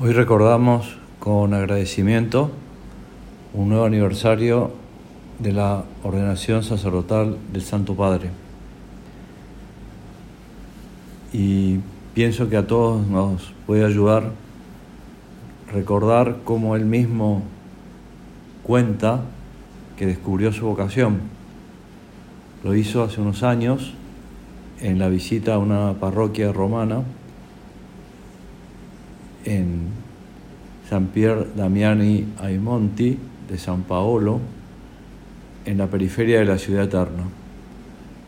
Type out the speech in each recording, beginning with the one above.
Hoy recordamos con agradecimiento un nuevo aniversario de la ordenación sacerdotal del Santo Padre. Y pienso que a todos nos puede ayudar recordar cómo él mismo cuenta que descubrió su vocación. Lo hizo hace unos años en la visita a una parroquia romana en San Pier Damiani ai Monti de San Paolo, en la periferia de la ciudad eterna.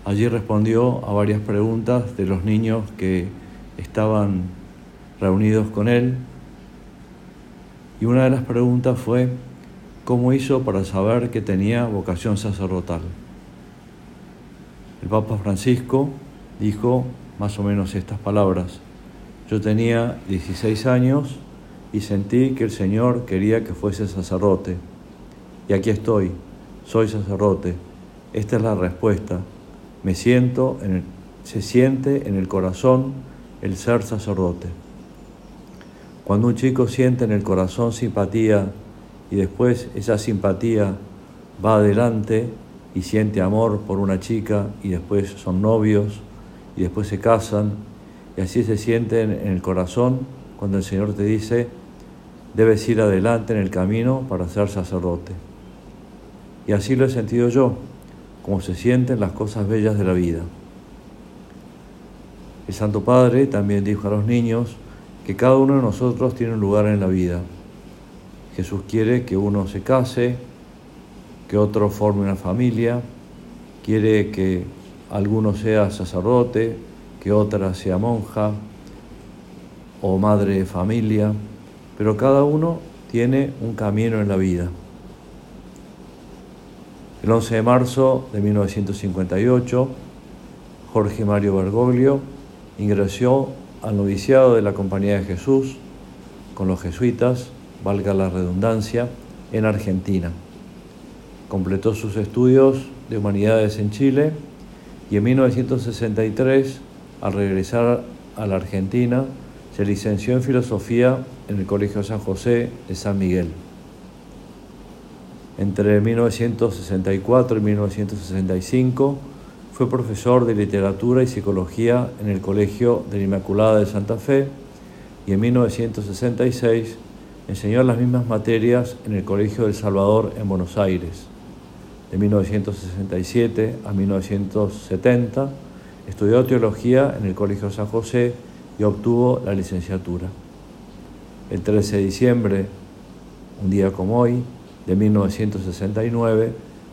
Allí respondió a varias preguntas de los niños que estaban reunidos con él y una de las preguntas fue cómo hizo para saber que tenía vocación sacerdotal. El Papa Francisco dijo más o menos estas palabras. Yo tenía 16 años y sentí que el Señor quería que fuese sacerdote. Y aquí estoy, soy sacerdote. Esta es la respuesta. Me siento en el, se siente en el corazón el ser sacerdote. Cuando un chico siente en el corazón simpatía y después esa simpatía va adelante y siente amor por una chica y después son novios y después se casan así se sienten en el corazón cuando el Señor te dice, debes ir adelante en el camino para ser sacerdote. Y así lo he sentido yo, como se sienten las cosas bellas de la vida. El Santo Padre también dijo a los niños que cada uno de nosotros tiene un lugar en la vida. Jesús quiere que uno se case, que otro forme una familia, quiere que alguno sea sacerdote, que otra sea monja o madre de familia, pero cada uno tiene un camino en la vida. El 11 de marzo de 1958, Jorge Mario Bergoglio ingresó al noviciado de la Compañía de Jesús con los jesuitas, valga la redundancia, en Argentina. Completó sus estudios de humanidades en Chile y en 1963, al regresar a la Argentina, se licenció en filosofía en el Colegio San José de San Miguel. Entre 1964 y 1965 fue profesor de literatura y psicología en el Colegio de la Inmaculada de Santa Fe y en 1966 enseñó las mismas materias en el Colegio del Salvador en Buenos Aires. De 1967 a 1970 estudió teología en el Colegio San José y obtuvo la licenciatura. El 13 de diciembre, un día como hoy, de 1969,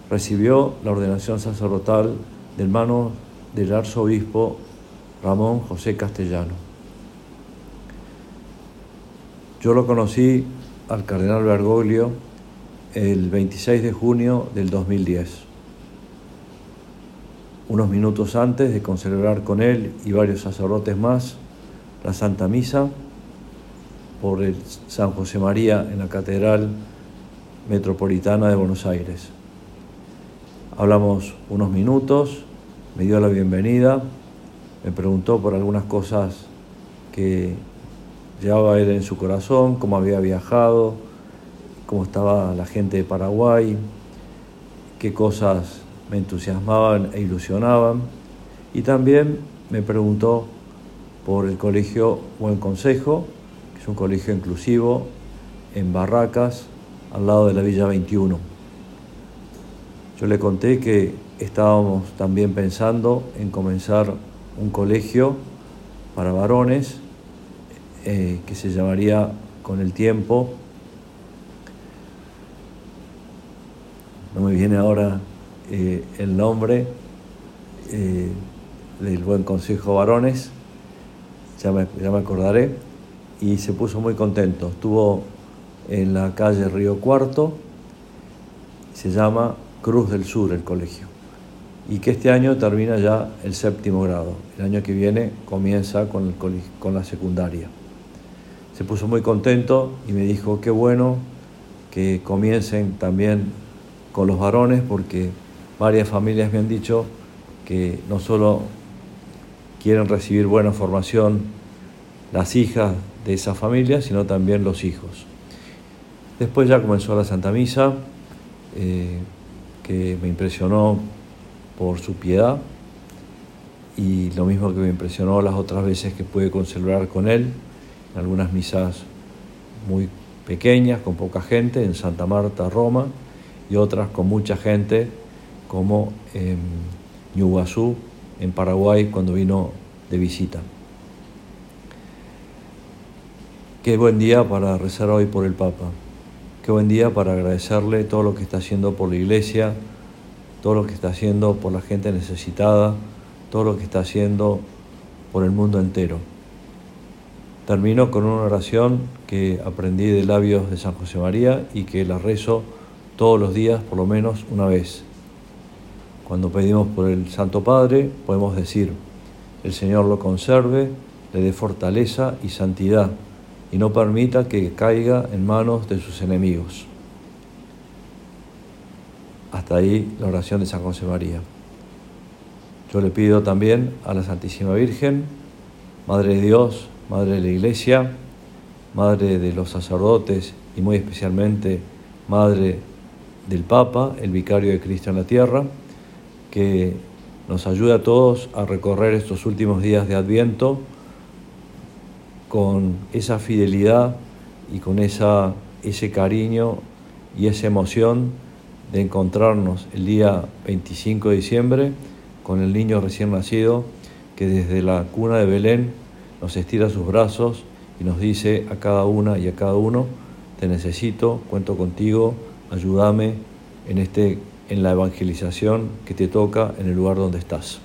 recibió la ordenación sacerdotal del mano del arzobispo Ramón José Castellano. Yo lo conocí al cardenal Bergoglio el 26 de junio del 2010, unos minutos antes de celebrar con él y varios sacerdotes más la Santa Misa por el San José María en la Catedral Metropolitana de Buenos Aires. Hablamos unos minutos, me dio la bienvenida, me preguntó por algunas cosas que llevaba él en su corazón, cómo había viajado, cómo estaba la gente de Paraguay, qué cosas me entusiasmaban e ilusionaban. Y también me preguntó por el colegio Buen Consejo, que es un colegio inclusivo en Barracas, al lado de la Villa 21. Yo le conté que estábamos también pensando en comenzar un colegio para varones eh, que se llamaría con el tiempo, no me viene ahora eh, el nombre eh, del Buen Consejo Varones, ya me, acordaré, y se puso muy contento. Estuvo en la calle Río Cuarto, se llama Cruz del Sur el colegio, y que este año termina ya el séptimo grado. El año que viene comienza con, con la secundaria. Se puso muy contento y me dijo, qué bueno que comiencen también con los varones, porque varias familias me han dicho que no solo quieren recibir buena formación las hijas de esa familia, sino también los hijos. Después ya comenzó la Santa Misa, eh, que me impresionó por su piedad y lo mismo que me impresionó las otras veces que pude concelebrar con él, en algunas misas muy pequeñas, con poca gente, en Santa Marta, Roma, y otras con mucha gente, como en Ñuguazú, en Paraguay, cuando vino de visita. Qué buen día para rezar hoy por el Papa. Qué buen día para agradecerle todo lo que está haciendo por la Iglesia, todo lo que está haciendo por la gente necesitada, todo lo que está haciendo por el mundo entero. Termino con una oración que aprendí de labios de San José María y que la rezo todos los días por lo menos una vez. Cuando pedimos por el Santo Padre podemos decir, el Señor lo conserve, le dé fortaleza y santidad y no permita que caiga en manos de sus enemigos. Hasta ahí la oración de San José María. Yo le pido también a la Santísima Virgen, Madre de Dios, Madre de la Iglesia, Madre de los sacerdotes y muy especialmente Madre del Papa, el Vicario de Cristo en la Tierra, que nos ayude a todos a recorrer estos últimos días de Adviento con esa fidelidad y con esa, ese cariño y esa emoción de encontrarnos el día 25 de diciembre con el niño recién nacido que desde la cuna de Belén nos estira sus brazos y nos dice a cada una y a cada uno, te necesito, cuento contigo, ayúdame en, este, en la evangelización que te toca en el lugar donde estás.